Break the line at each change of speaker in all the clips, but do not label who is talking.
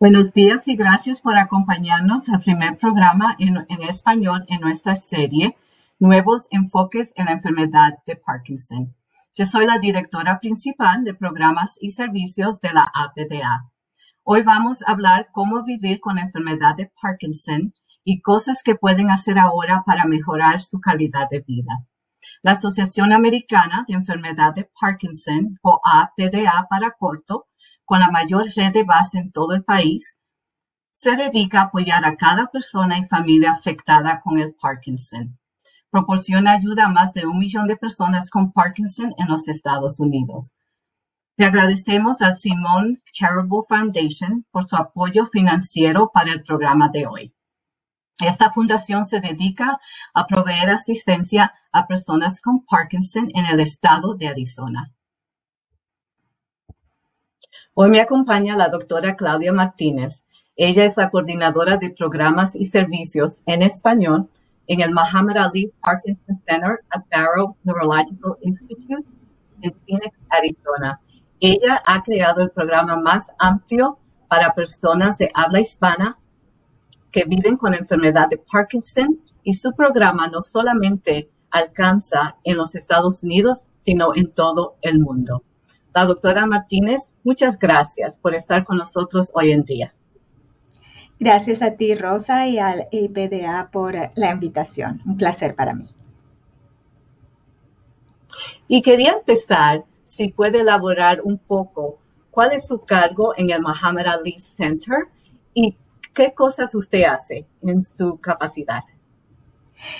Buenos días y gracias por acompañarnos al primer programa en, español en nuestra serie Nuevos enfoques en la enfermedad de Parkinson. Yo soy la directora principal de programas y servicios de la APDA. Hoy vamos a hablar cómo vivir con la enfermedad de Parkinson y cosas que pueden hacer ahora para mejorar su calidad de vida. La Asociación Americana de Enfermedad de Parkinson, o APDA para corto, con la mayor red de base en todo el país, se dedica a apoyar a cada persona y familia afectada con el Parkinson. Proporciona ayuda a más de un millón de personas con Parkinson en los Estados Unidos. Le agradecemos al Simon Charitable Foundation por su apoyo financiero para el programa de hoy. Esta fundación se dedica a proveer asistencia a personas con Parkinson en el estado de Arizona. Hoy me acompaña la doctora Claudia Martínez. Ella es la coordinadora de programas y servicios en español en el Muhammad Ali Parkinson Center at Barrow Neurological Institute en Phoenix, Arizona. Ella ha creado el programa más amplio para personas de habla hispana que viven con enfermedad de Parkinson y su programa no solamente alcanza en los Estados Unidos, sino en todo el mundo. La doctora Martínez, muchas gracias por estar con nosotros hoy en día.
Gracias a ti, Rosa, y al EPDA por la invitación. Un placer para mí.
Y quería empezar, si puede elaborar un poco, cuál es su cargo en el Muhammad Ali Center y qué cosas usted hace en su capacidad.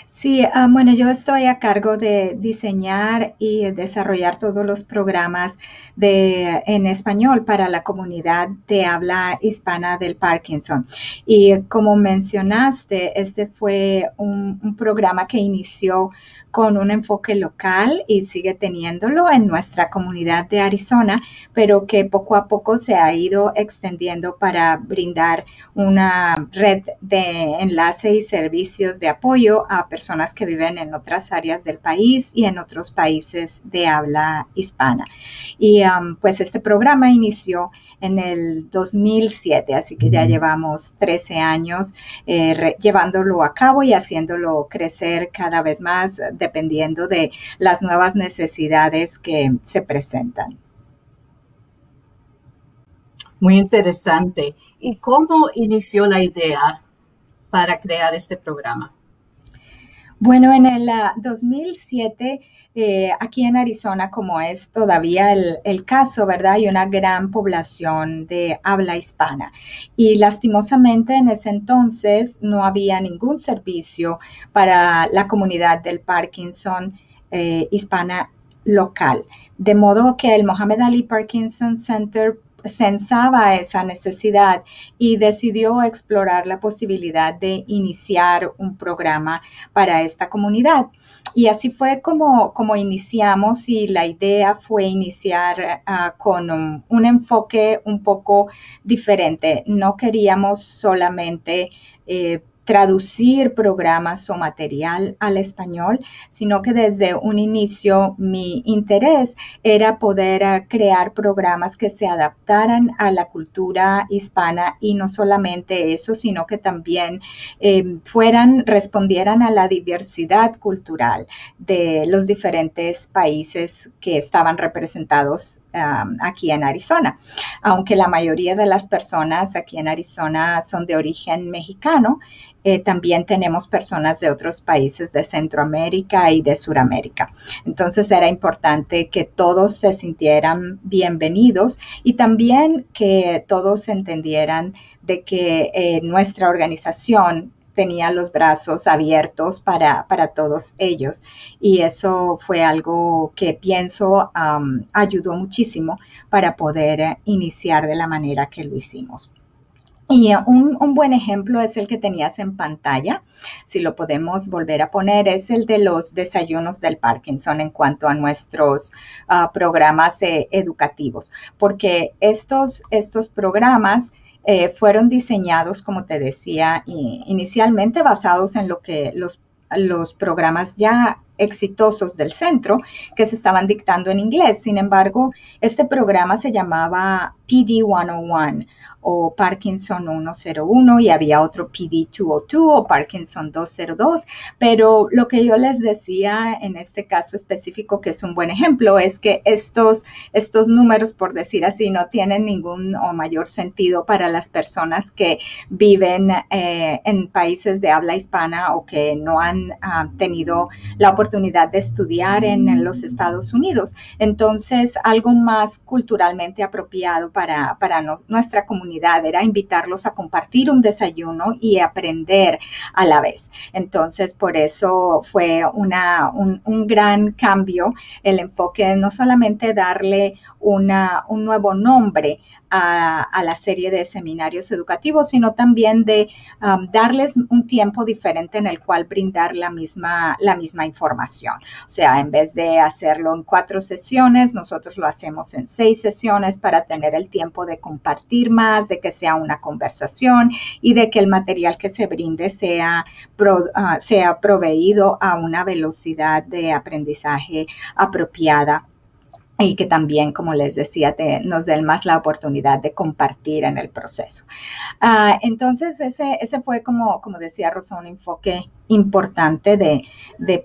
Sí, ah, bueno, yo estoy a cargo de diseñar y desarrollar todos los programas de, en español para la comunidad de habla hispana del Parkinson. Y como mencionaste, este fue un, un programa que inició con un enfoque local y sigue teniéndolo en nuestra comunidad de Arizona, pero que poco a poco se ha ido extendiendo para brindar una red de enlace y servicios de apoyo a personas que viven en otras áreas del país y en otros países de habla hispana. Y um, pues este programa inició en el 2007, así que ya llevamos 13 años eh, llevándolo a cabo y haciéndolo crecer cada vez más dependiendo de las nuevas necesidades que se presentan.
Muy interesante. ¿Y cómo inició la idea para crear este programa?
Bueno, en el 2007, ah, eh, aquí en Arizona, como es todavía el, caso, ¿verdad? Hay una gran población de habla hispana. Y lastimosamente en ese entonces no había ningún servicio para la comunidad del Parkinson eh, hispana local. De modo que el Mohammed Ali Parkinson Center sensaba esa necesidad y decidió explorar la posibilidad de iniciar un programa para esta comunidad. Y así fue como, como iniciamos y la idea fue iniciar ah, con un, enfoque un poco diferente. No queríamos solamente eh, traducir programas o material al español, sino que desde un inicio mi interés era poder eh, crear programas que se adaptaran a la cultura hispana y no solamente eso, sino que también eh, fueran, respondieran a la diversidad cultural de los diferentes países que estaban representados aquí en Arizona. Aunque la mayoría de las personas aquí en Arizona son de origen mexicano, eh, también tenemos personas de otros países de Centroamérica y de Suramérica. Entonces era importante que todos se sintieran bienvenidos y también que todos entendieran de que eh, nuestra organización tenía los brazos abiertos para, todos ellos. Y eso fue algo que pienso ayudó muchísimo para poder eh, iniciar de la manera que lo hicimos. Y un, buen ejemplo es el que tenías en pantalla, si lo podemos volver a poner, es el de los desayunos del Parkinson en cuanto a nuestros ah, programas eh, educativos, porque estos, estos programas eh, fueron diseñados, como te decía, inicialmente basados en lo que los, los programas ya exitosos del centro que se estaban dictando en inglés. Sin embargo, este programa se llamaba PD 101 o Parkinson 101 y había otro PD202 o Parkinson 202, pero lo que yo les decía en este caso específico, que es un buen ejemplo, es que estos, estos números, por decir así, no tienen ningún o mayor sentido para las personas que viven eh, en países de habla hispana o que no han ah, tenido la oportunidad de estudiar en, los Estados Unidos. Entonces, algo más culturalmente apropiado para, para nuestra comunidad era invitarlos a compartir un desayuno y aprender a la vez. Entonces, por eso fue una, un, gran cambio el enfoque, no solamente darle una, un nuevo nombre a, la serie de seminarios educativos, sino también de um, darles un tiempo diferente en el cual brindar la misma, la misma información. O sea, en vez de hacerlo en cuatro sesiones, nosotros lo hacemos en seis sesiones para tener el tiempo de compartir más, de que sea una conversación y de que el material que se brinde sea, uh, sea proveído a una velocidad de aprendizaje apropiada y que también, como les decía, nos den más la oportunidad de compartir en el proceso. Ah, entonces, ese, ese fue, como, como decía Rosa, un enfoque importante de,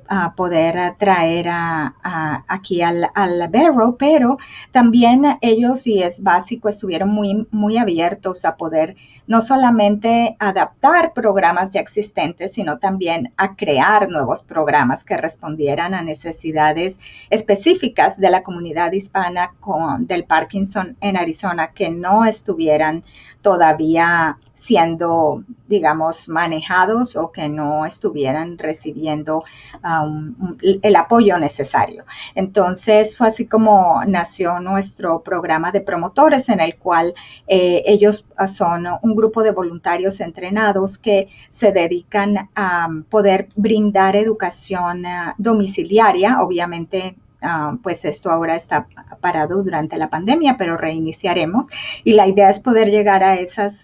ah, poder traer a, aquí al, al Barrow, pero también ellos, y es básico, estuvieron muy, muy abiertos a poder no solamente adaptar programas ya existentes, sino también a crear nuevos programas que respondieran a necesidades específicas de la comunidad hispana con, del Parkinson en Arizona que no estuvieran todavía siendo, digamos, manejados o que no estuvieran recibiendo um, el apoyo necesario. Entonces fue así como nació nuestro programa de promotores en el cual eh, ellos son un grupo de voluntarios entrenados que se dedican a poder brindar educación eh, domiciliaria, obviamente Ah, pues esto ahora está parado durante la pandemia, pero reiniciaremos. Y la idea es poder llegar a esas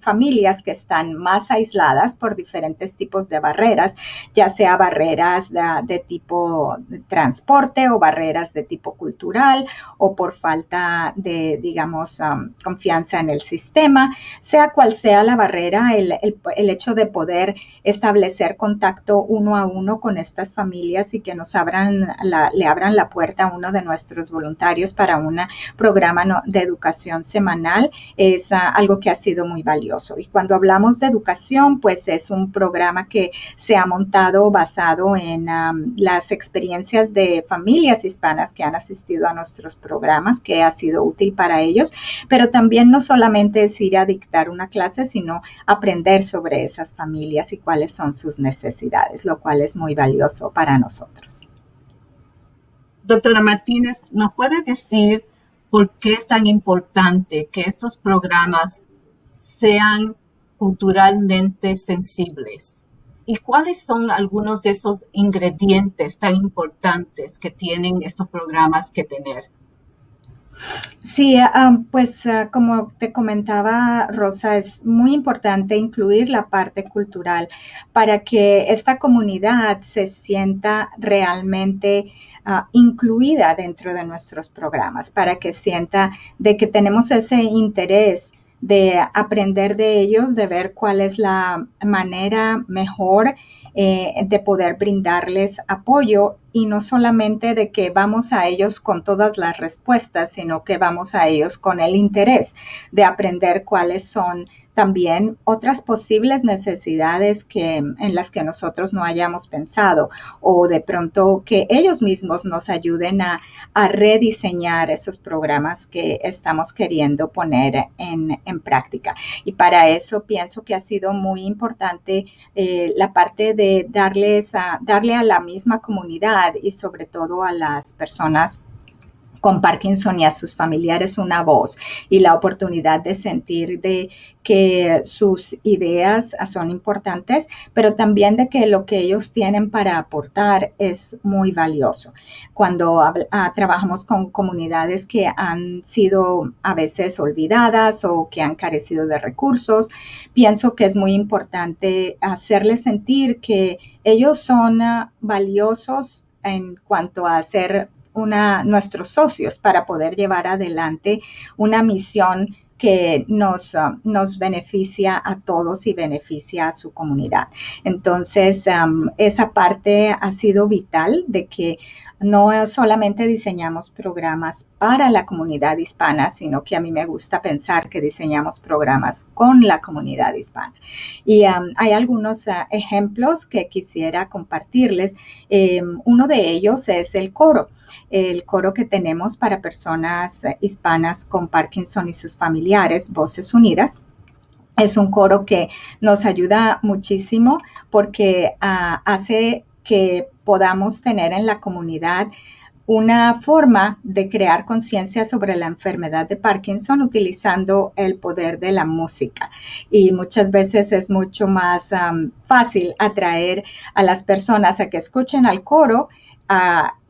familias que están más aisladas por diferentes tipos de barreras, ya sea barreras de, tipo transporte o barreras de tipo cultural o por falta de, digamos, confianza en el sistema, sea cual sea la barrera, el, el hecho de poder establecer contacto uno a uno con estas familias y que nos abran le abran la puerta a uno de nuestros voluntarios para un programa de educación semanal es ah, algo que ha sido muy valioso. Y cuando hablamos de educación, pues es un programa que se ha montado basado en las experiencias de familias hispanas que han asistido a nuestros programas, que ha sido útil para ellos, pero también no solamente es ir a dictar una clase, sino aprender sobre esas familias y cuáles son sus necesidades, lo cual es muy valioso para nosotros.
Doctora Martínez, ¿nos puede decir por qué es tan importante que estos programas sean culturalmente sensibles? ¿Y cuáles son algunos de esos ingredientes tan importantes que tienen estos programas que tener?
Sí, pues ah, como te comentaba Rosa, es muy importante incluir la parte cultural para que esta comunidad se sienta realmente ah, incluida dentro de nuestros programas, para que sienta de que tenemos ese interés de aprender de ellos, de ver cuál es la manera mejor eh, de poder brindarles apoyo y no solamente de que vamos a ellos con todas las respuestas, sino que vamos a ellos con el interés de aprender cuáles son también otras posibles necesidades que, en las que nosotros no hayamos pensado o de pronto que ellos mismos nos ayuden a, rediseñar esos programas que estamos queriendo poner en, práctica. Y para eso pienso que ha sido muy importante eh, la parte de darles a, darle a la misma comunidad y sobre todo a las personas con Parkinson y a sus familiares una voz y la oportunidad de sentir de que sus ideas son importantes, pero también de que lo que ellos tienen para aportar es muy valioso. Cuando ah, trabajamos con comunidades que han sido a veces olvidadas o que han carecido de recursos, pienso que es muy importante hacerles sentir que ellos son ah, valiosos en cuanto a ser una, nuestros socios para poder llevar adelante una misión que nos, uh, nos beneficia a todos y beneficia a su comunidad. Entonces, esa parte ha sido vital de que no solamente diseñamos programas para la comunidad hispana, sino que a mí me gusta pensar que diseñamos programas con la comunidad hispana. Y hay algunos uh, ejemplos que quisiera compartirles. Um, uno de ellos es el coro, el coro que tenemos para personas hispanas con Parkinson y sus Voces Unidas. Es un coro que nos ayuda muchísimo porque uh, hace que podamos tener en la comunidad una forma de crear conciencia sobre la enfermedad de Parkinson utilizando el poder de la música. Y muchas veces es mucho más fácil atraer a las personas a que escuchen al coro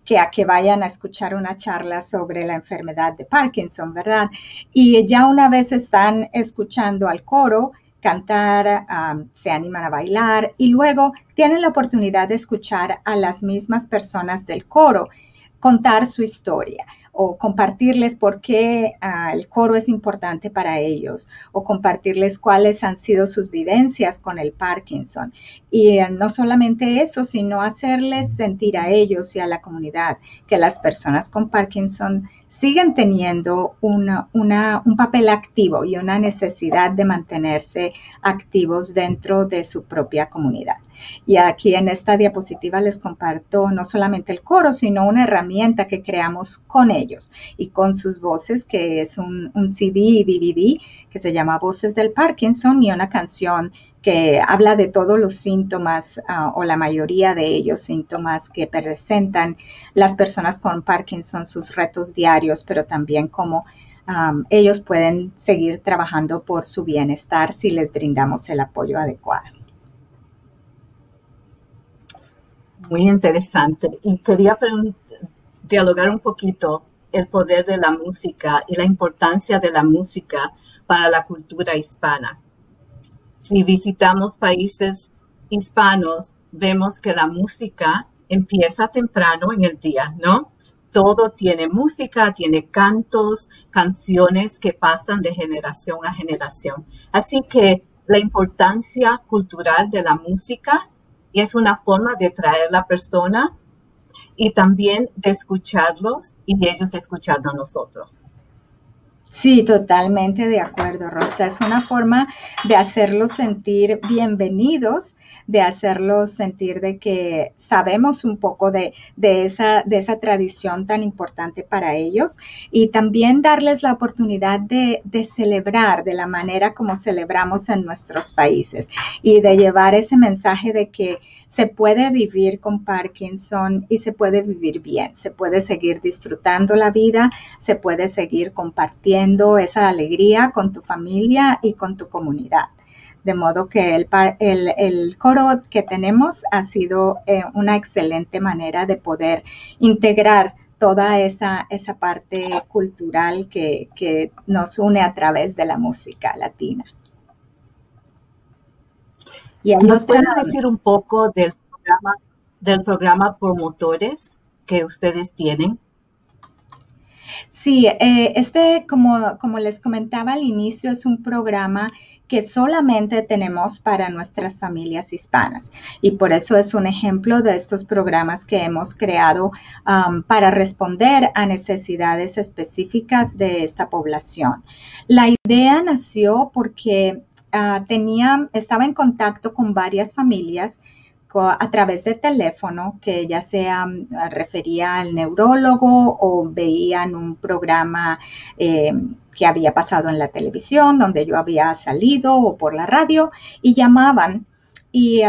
que a que vayan a escuchar una charla sobre la enfermedad de Parkinson, ¿verdad? Y ya una vez están escuchando al coro, cantar, se animan a bailar y luego tienen la oportunidad de escuchar a las mismas personas del coro contar su historia o compartirles por qué ah, el coro es importante para ellos o compartirles cuáles han sido sus vivencias con el Parkinson. Y eh, no solamente eso, sino hacerles sentir a ellos y a la comunidad que las personas con Parkinson siguen teniendo una, un papel activo y una necesidad de mantenerse activos dentro de su propia comunidad. Y aquí en esta diapositiva les comparto no solamente el coro, sino una herramienta que creamos con ellos y con sus voces, que es un, CD y DVD que se llama Voces del Parkinson y una canción que habla de todos los síntomas ah, o la mayoría de ellos síntomas que presentan las personas con Parkinson, sus retos diarios, pero también cómo ellos pueden seguir trabajando por su bienestar si les brindamos el apoyo adecuado.
Muy interesante. Y quería dialogar un poquito el poder de la música y la importancia de la música para la cultura hispana. Si visitamos países hispanos, vemos que la música empieza temprano en el día, ¿no? Todo tiene música, tiene cantos, canciones que pasan de generación a generación. Así que la importancia cultural de la música es una forma de traer la persona y también de escucharlos y ellos escuchando a nosotros.
Sí, totalmente de acuerdo, Rosa. Es una forma de hacerlos sentir bienvenidos, de hacerlos sentir de que sabemos un poco de, esa, de esa tradición tan importante para ellos y también darles la oportunidad de, de celebrar de la manera como celebramos en nuestros países y de llevar ese mensaje de que se puede vivir con Parkinson y se puede vivir bien, se puede seguir disfrutando la vida, se puede seguir compartiendo esa alegría con tu familia y con tu comunidad. De modo que el, el, coro que tenemos ha sido eh, una excelente manera de poder integrar toda esa, esa parte cultural que, que, nos une a través de la música latina.
Y ¿Nos puede decir un poco del programa, del programa promotores que ustedes tienen?
Sí, eh, este, como, como les comentaba al inicio, es un programa que solamente tenemos para nuestras familias hispanas. Y por eso es un ejemplo de estos programas que hemos creado para responder a necesidades específicas de esta población. La idea nació porque ah, tenía, estaba en contacto con varias familias a través del teléfono, que ya sea mm, refería al neurólogo o veían un programa eh, que había pasado en la televisión, donde yo había salido o por la radio, y llamaban Y,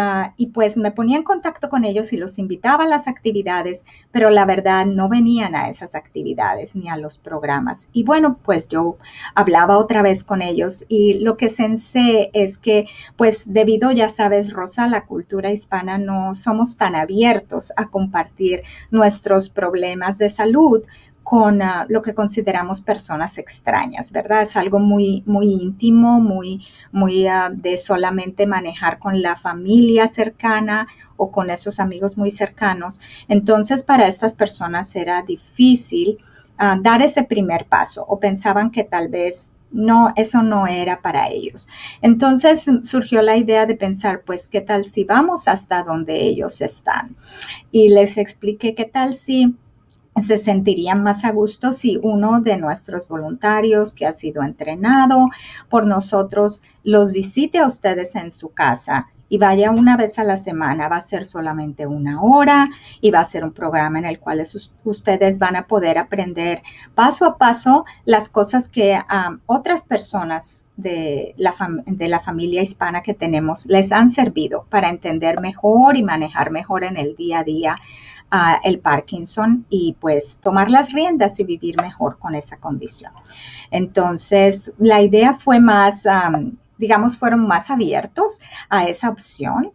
pues me ponía en contacto con ellos y los invitaba a las actividades, pero la verdad no venían a esas actividades ni a los programas. Y bueno, pues yo hablaba otra vez con ellos y lo que sensé es que pues debido, ya sabes, Rosa, la cultura hispana no somos tan abiertos a compartir nuestros problemas de salud con ah, lo que consideramos personas extrañas, ¿verdad? Es algo muy, muy íntimo, muy, muy ah, de solamente manejar con la familia cercana o con esos amigos muy cercanos. Entonces, para estas personas era difícil ah, dar ese primer paso o pensaban que tal vez no, eso no era para ellos. Entonces surgió la idea de pensar, pues, ¿qué tal si vamos hasta donde ellos están? Y les expliqué qué tal si se sentirían más a gusto si uno de nuestros voluntarios que ha sido entrenado por nosotros los visite a ustedes en su casa y vaya una vez a la semana. Va a ser solamente una hora y va a ser un programa en el cual ustedes van a poder aprender paso a paso las cosas que otras personas de la, de la familia hispana que tenemos les han servido para entender mejor y manejar mejor en el día a día el Parkinson y pues tomar las riendas y vivir mejor con esa condición. Entonces, la idea fue más, digamos, fueron más abiertos a esa opción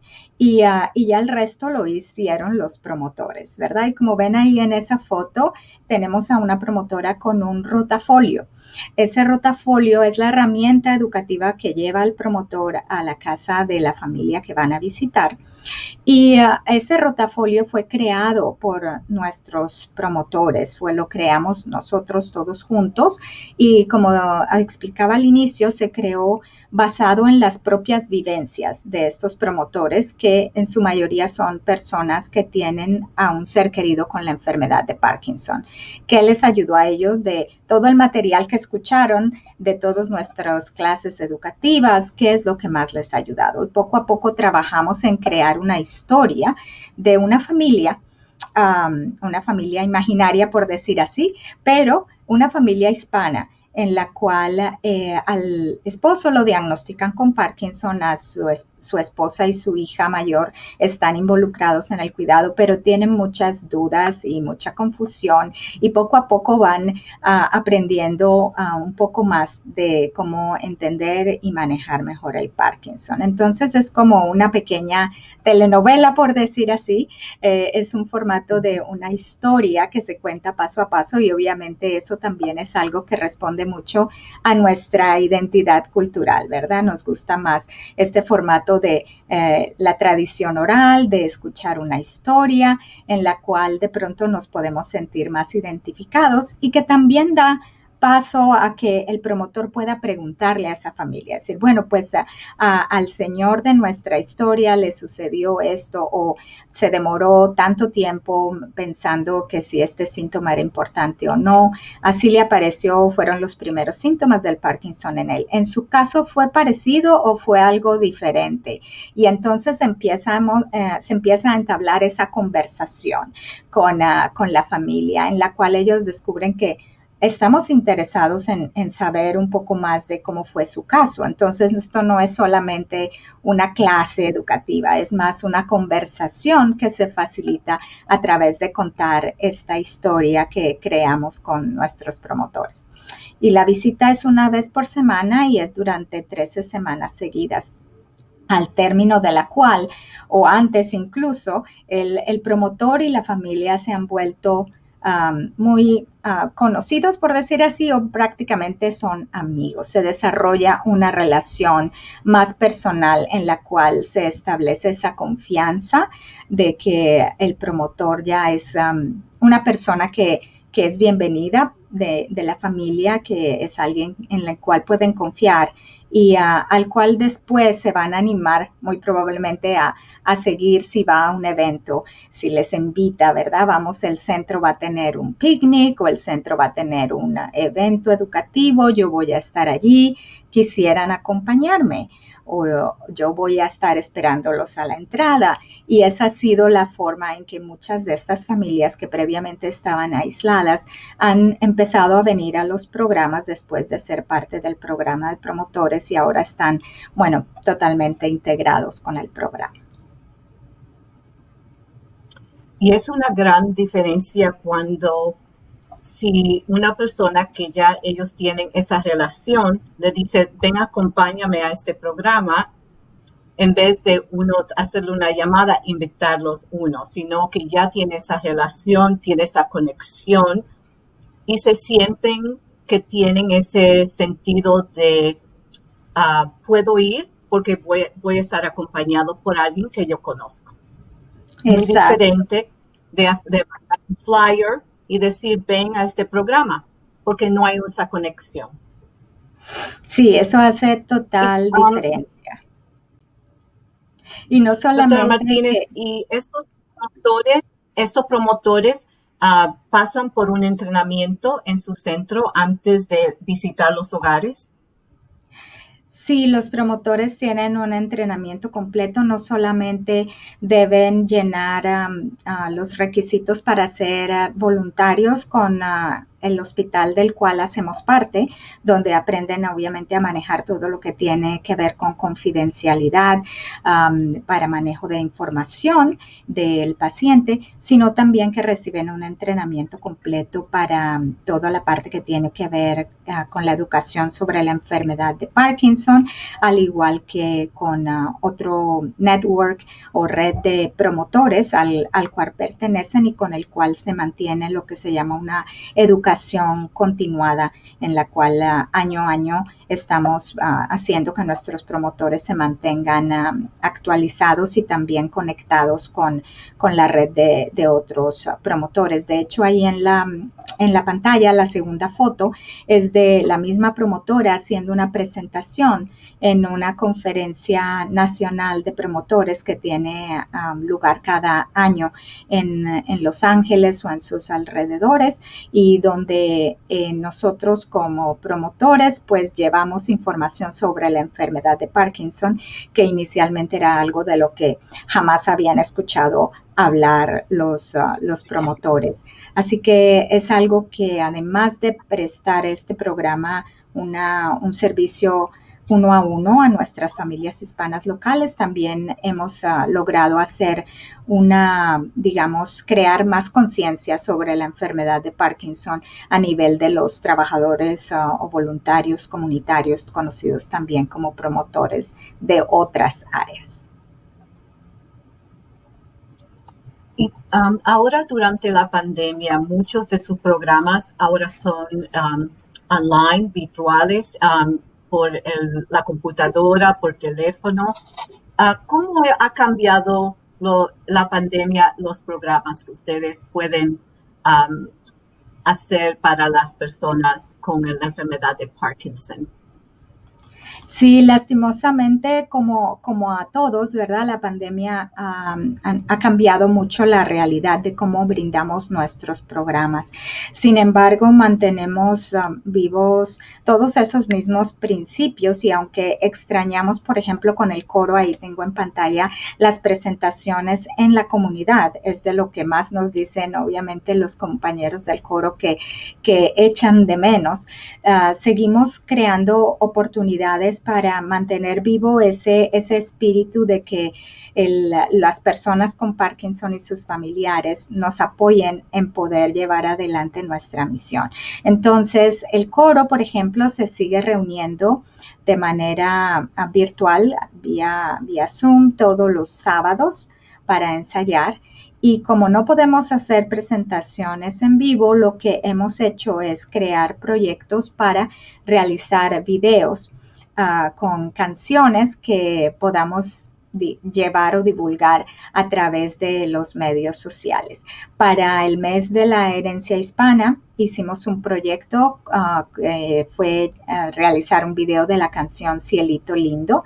Ah, y, ya el resto lo hicieron los promotores, ¿verdad? Y como ven ahí en esa foto, tenemos a una promotora con un rotafolio. Ese rotafolio es la herramienta educativa que lleva el promotor a la casa de la familia que van a visitar. Y ah, ese rotafolio fue creado por nuestros promotores, fue lo creamos nosotros todos juntos y como explicaba al inicio, se creó basado en las propias vivencias de estos promotores que en su mayoría son personas que tienen a un ser querido con la enfermedad de Parkinson. ¿Qué les ayudó a ellos de todo el material que escucharon, de todas nuestras clases educativas? ¿Qué es lo que más les ha ayudado? Y poco a poco trabajamos en crear una historia de una familia una familia imaginaria, por decir así, pero una familia hispana en la cual eh, al esposo lo diagnostican con Parkinson, a su, su, esposa y su hija mayor están involucrados en el cuidado, pero tienen muchas dudas y mucha confusión y poco a poco van ah, aprendiendo ah, un poco más de cómo entender y manejar mejor el Parkinson. Entonces es como una pequeña telenovela, por decir así, eh, es un formato de una historia que se cuenta paso a paso y obviamente eso también es algo que responde mucho a nuestra identidad cultural, ¿verdad? Nos gusta más este formato de eh, la tradición oral, de escuchar una historia en la cual de pronto nos podemos sentir más identificados y que también da paso a que el promotor pueda preguntarle a esa familia, decir, bueno, pues al señor de nuestra historia le sucedió esto o se demoró tanto tiempo pensando que si este síntoma era importante o no, así le apareció, fueron los primeros síntomas del Parkinson en él. En su caso, ¿fue parecido o fue algo diferente? Y entonces eh, se empieza a entablar esa conversación con, ah, con la familia en la cual ellos descubren que estamos interesados en, saber un poco más de cómo fue su caso. Entonces, esto no es solamente una clase educativa, es más una conversación que se facilita a través de contar esta historia que creamos con nuestros promotores. Y la visita es una vez por semana y es durante 13 semanas seguidas al término de la cual, o antes incluso, el, el promotor y la familia se han vuelto muy ah, conocidos, por decir así, o prácticamente son amigos. Se desarrolla una relación más personal en la cual se establece esa confianza de que el promotor ya es una persona que, es bienvenida de, de, la familia, que es alguien en la cual pueden confiar y al cual después se van a animar muy probablemente a, seguir si va a un evento, si les invita, ¿verdad? Vamos, el centro va a tener un picnic o el centro va a tener un evento educativo, yo voy a estar allí, quisieran acompañarme o yo voy a estar esperándolos a la entrada. Y esa ha sido la forma en que muchas de estas familias que previamente estaban aisladas han empezado a venir a los programas después de ser parte del programa de promotores y ahora están, bueno, totalmente integrados con el programa.
Y es una gran diferencia cuando si una persona que ya ellos tienen esa relación le dice, ven, acompáñame a este programa, en vez de uno hacerle una llamada, invitarlos uno, sino que ya tiene esa relación, tiene esa conexión y se sienten que tienen ese sentido de ah, puedo ir porque voy, a estar acompañado por alguien que yo conozco. Es diferente de, de mandar un flyer y decir ven a este programa porque no hay esa conexión.
Sí, eso hace total diferencia.
Y no solamente. Martínez, y estos promotores, estos promotores ah, pasan por un entrenamiento en su centro antes de visitar los hogares.
Sí, los promotores tienen un entrenamiento completo, no solamente deben llenar los requisitos para ser ah, voluntarios con uh, el hospital del cual hacemos parte, donde aprenden obviamente a manejar todo lo que tiene que ver con confidencialidad para manejo de información del paciente, sino también que reciben un entrenamiento completo para toda la parte que tiene que ver ah, con la educación sobre la enfermedad de Parkinson, al igual que con ah, otro network o red de promotores al, al cual pertenecen y con el cual se mantiene lo que se llama una educación continuada en la cual ah, año a año estamos ah, haciendo que nuestros promotores se mantengan ah, actualizados y también conectados con, con la red de, otros promotores. De hecho, ahí en la, en la pantalla, la segunda foto es de la misma promotora haciendo una presentación en una conferencia nacional de promotores que tiene lugar cada año en, Los Ángeles o en sus alrededores y donde eh, nosotros como promotores pues llevamos información sobre la enfermedad de Parkinson que inicialmente era algo de lo que jamás habían escuchado hablar los, uh, los promotores. Así que es algo que además de prestar este programa una, un servicio uno a uno a nuestras familias hispanas locales. También hemos ah, logrado hacer una, digamos, crear más conciencia sobre la enfermedad de Parkinson a nivel de los trabajadores ah, o voluntarios comunitarios, conocidos también como promotores de otras áreas.
Y um, ahora durante la pandemia, muchos de sus programas ahora son um, online, virtuales. Um, por la computadora, por teléfono. Ah, ¿Cómo ha cambiado la pandemia los programas que ustedes pueden hacer para las personas con la enfermedad de Parkinson?
Sí, lastimosamente, como, como a todos, ¿verdad? La pandemia ha cambiado mucho la realidad de cómo brindamos nuestros programas. Sin embargo, mantenemos vivos todos esos mismos principios y aunque extrañamos, por ejemplo, con el coro, ahí tengo en pantalla las presentaciones en la comunidad, es de lo que más nos dicen, obviamente, los compañeros del coro que, que echan de menos. Ah, seguimos creando oportunidades para mantener vivo ese, ese espíritu de que las personas con Parkinson y sus familiares nos apoyen en poder llevar adelante nuestra misión. Entonces, el coro, por ejemplo, se sigue reuniendo de manera ah, virtual, vía, vía Zoom, todos los sábados para ensayar. Y como no podemos hacer presentaciones en vivo, lo que hemos hecho es crear proyectos para realizar videos con canciones que podamos llevar o divulgar a través de los medios sociales. Para el mes de la herencia hispana hicimos un proyecto ah, que fue ah, realizar un video de la canción Cielito Lindo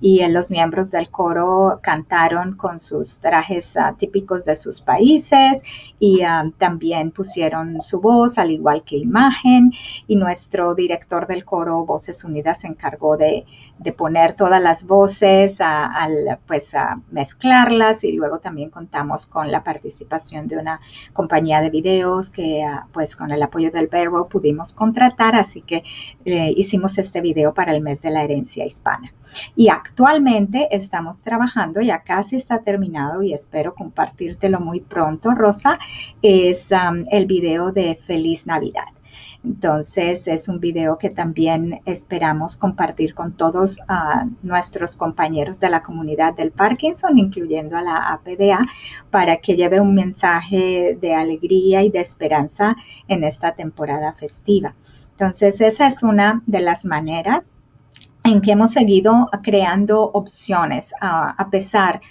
y los miembros del coro cantaron con sus trajes ah, típicos de sus países y ah, también pusieron su voz, al igual que imagen, y nuestro director del coro Voces Unidas se encargó de, poner todas las voces, al, pues a mezclarlas y luego también contamos con la participación de una compañía de videos que ah, pues con el apoyo del Barrow pudimos contratar, así que eh, hicimos este video para el mes de la herencia hispana. Y Actualmente estamos trabajando, ya casi está terminado y espero compartírtelo muy pronto, Rosa, es el video de Feliz Navidad. Entonces es un video que también esperamos compartir con todos ah, nuestros compañeros de la comunidad del Parkinson, incluyendo a la APDA, para que lleve un mensaje de alegría y de esperanza en esta temporada festiva. Entonces esa es una de las maneras en que hemos seguido creando opciones a pesar de,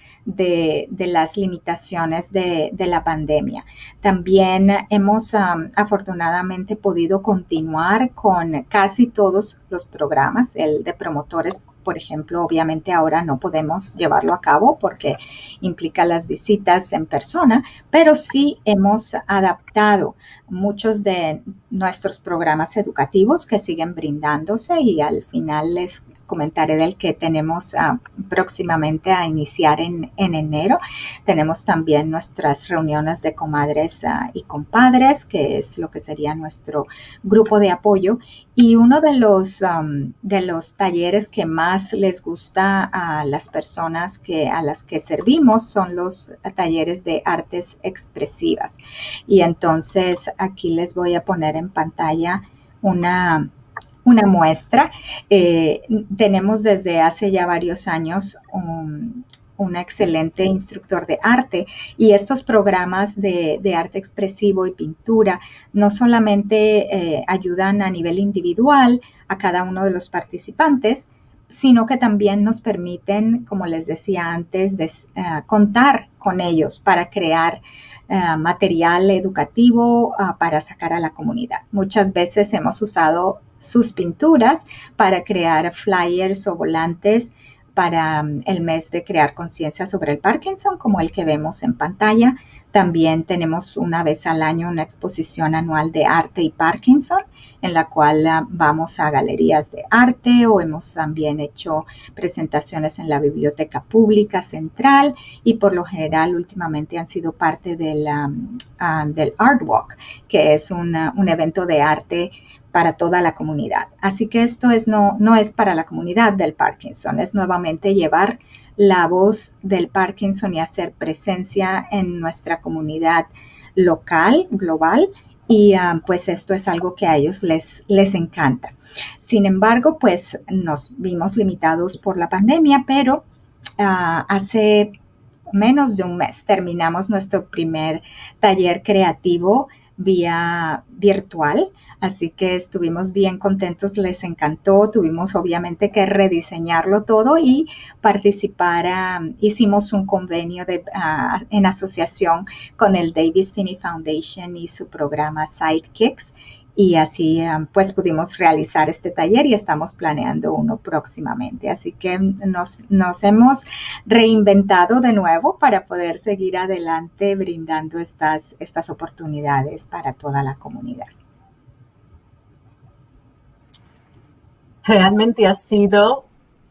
las limitaciones de, la pandemia. También hemos afortunadamente podido continuar con casi todos los programas, el de promotores por ejemplo, obviamente ahora no podemos llevarlo a cabo porque implica las visitas en persona, pero sí hemos adaptado muchos de nuestros programas educativos que siguen brindándose y al final les comentaré del que tenemos ah, próximamente a iniciar en, enero. Tenemos también nuestras reuniones de comadres ah, y compadres, que es lo que sería nuestro grupo de apoyo. Y uno de los, de los talleres que más les gusta a las personas que, a las que servimos son los talleres de artes expresivas. Y entonces aquí les voy a poner en pantalla una, una muestra. Eh, tenemos desde hace ya varios años un, excelente instructor de arte y estos programas de, arte expresivo y pintura no solamente eh, ayudan a nivel individual a cada uno de los participantes, sino que también nos permiten, como les decía antes, eh, contar con ellos para crear material educativo ah, para sacar a la comunidad. Muchas veces hemos usado sus pinturas para crear flyers o volantes para mm, el mes de crear conciencia sobre el Parkinson, como el que vemos en pantalla. También tenemos una vez al año una exposición anual de arte y Parkinson, en la cual ah, vamos a galerías de arte o hemos también hecho presentaciones en la Biblioteca Pública Central y por lo general últimamente han sido parte ah, del Art Walk, que es un evento de arte para toda la comunidad. Así que esto es no, no es para la comunidad del Parkinson, es nuevamente llevar la voz del Parkinson y hacer presencia en nuestra comunidad local, global, y ah, pues esto es algo que a ellos les, les encanta. Sin embargo, pues nos vimos limitados por la pandemia, pero ah, hace menos de un mes terminamos nuestro primer taller creativo vía virtual Así que estuvimos bien contentos, les encantó. Tuvimos obviamente que rediseñarlo todo y participar. hicimos un convenio de, ah, en asociación con el Davis Finney Foundation y su programa Sidekicks y así pues pudimos realizar este taller y estamos planeando uno próximamente. Así que nos, nos, hemos reinventado de nuevo para poder seguir adelante brindando estas, estas oportunidades para toda la comunidad.
Realmente ha sido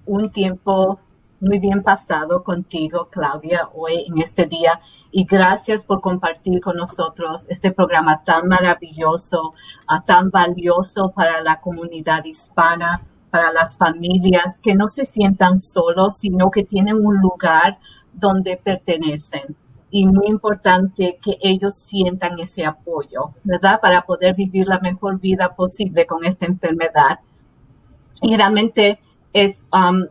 un tiempo muy bien pasado contigo, Claudia, hoy en este día. Y gracias por compartir con nosotros este programa tan maravilloso, ah, tan valioso para la comunidad hispana, para las familias que no se sientan solos, sino que tienen un lugar donde pertenecen. Y muy importante que ellos sientan ese apoyo, ¿verdad? Para poder vivir la mejor vida posible con esta enfermedad y realmente es, um,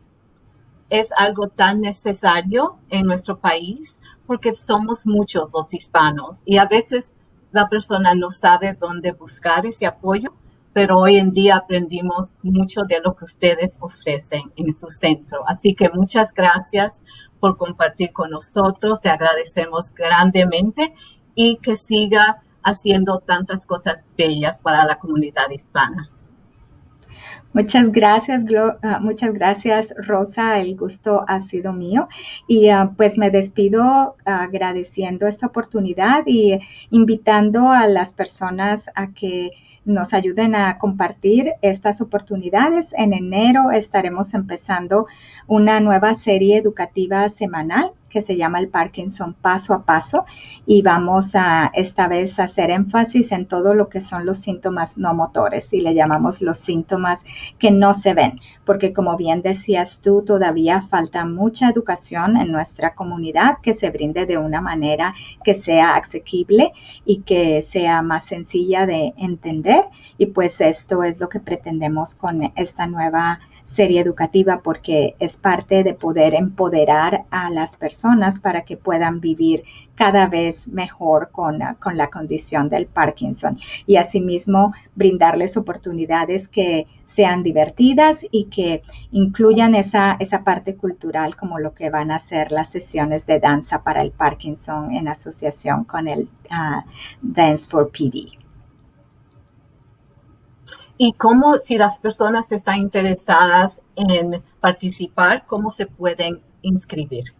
es algo tan necesario en nuestro país porque somos muchos los hispanos y a veces la persona no sabe dónde buscar ese apoyo, pero hoy en día aprendimos mucho de lo que ustedes ofrecen en su centro. Así que muchas gracias por compartir con nosotros, te agradecemos grandemente y que siga haciendo tantas cosas bellas para la comunidad hispana.
Muchas gracias, ah, muchas gracias, Rosa. El gusto ha sido mío. Y ah, pues me despido agradeciendo esta oportunidad y invitando a las personas a que nos ayuden a compartir estas oportunidades. En enero estaremos empezando una nueva serie educativa semanal que se llama el Parkinson paso a paso y vamos a esta vez hacer énfasis en todo lo que son los síntomas no motores y le llamamos los síntomas que no se ven, porque como bien decías tú, todavía falta mucha educación en nuestra comunidad que se brinde de una manera que sea asequible y que sea más sencilla de entender y pues esto es lo que pretendemos con esta nueva serie educativa porque es parte de poder empoderar a las personas para que puedan vivir cada vez mejor con, con la condición del Parkinson. Y asimismo brindarles oportunidades que sean divertidas y que incluyan esa, esa parte cultural como lo que van a ser las sesiones de danza para el Parkinson en asociación con el ah, Dance for PD
y cómo si las personas están interesadas en participar, cómo se pueden inscribir.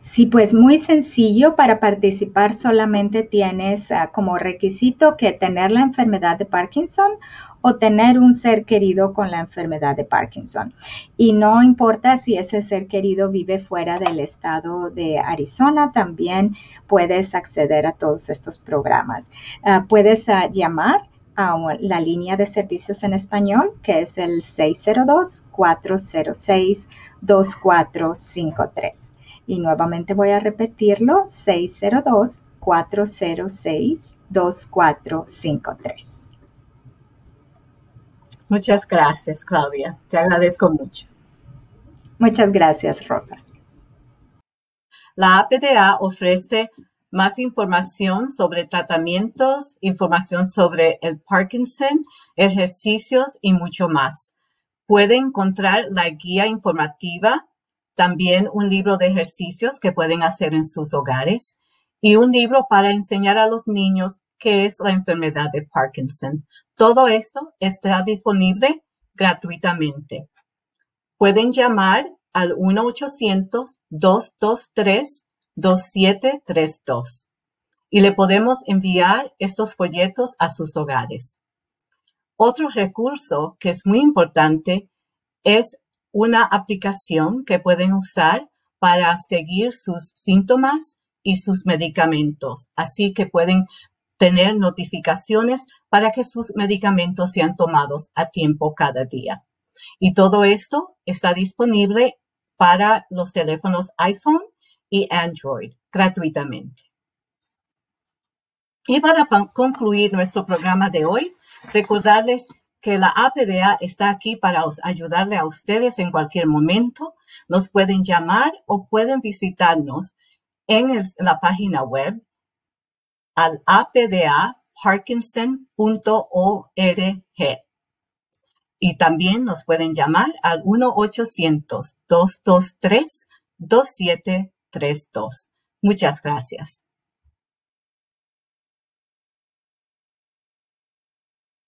Sí, pues muy sencillo. Para participar solamente tienes ah, como requisito que tener la enfermedad de Parkinson o tener un ser querido con la enfermedad de Parkinson. Y no importa si ese ser querido vive fuera del estado de Arizona, también puedes acceder a todos estos programas. Ah, puedes ah, llamar a la línea de servicios en español, que es el 602-406-2453. Y nuevamente voy a repetirlo, 602-406-2453.
Muchas gracias, Claudia. Te agradezco mucho.
Muchas gracias, Rosa.
La APDA ofrece más información sobre tratamientos, información sobre el Parkinson, ejercicios y mucho más. Puede encontrar la guía informativa, también un libro de ejercicios que pueden hacer en sus hogares y un libro para enseñar a los niños qué es la enfermedad de Parkinson. Todo esto está disponible gratuitamente. Pueden llamar al 1-800-223 2732 y le podemos enviar estos folletos a sus hogares. Otro recurso que es muy importante es una aplicación que pueden usar para seguir sus síntomas y sus medicamentos. Así que pueden tener notificaciones para que sus medicamentos sean tomados a tiempo cada día. Y todo esto está disponible para los teléfonos iPhone y Android gratuitamente. Y para concluir nuestro programa de hoy, recordarles que la APDA está aquí para ayudarle a ustedes en cualquier momento. Nos pueden llamar o pueden visitarnos en la página web al apdaparkinson.org. Y también nos pueden llamar al 1-800-223-27 32. Muchas gracias.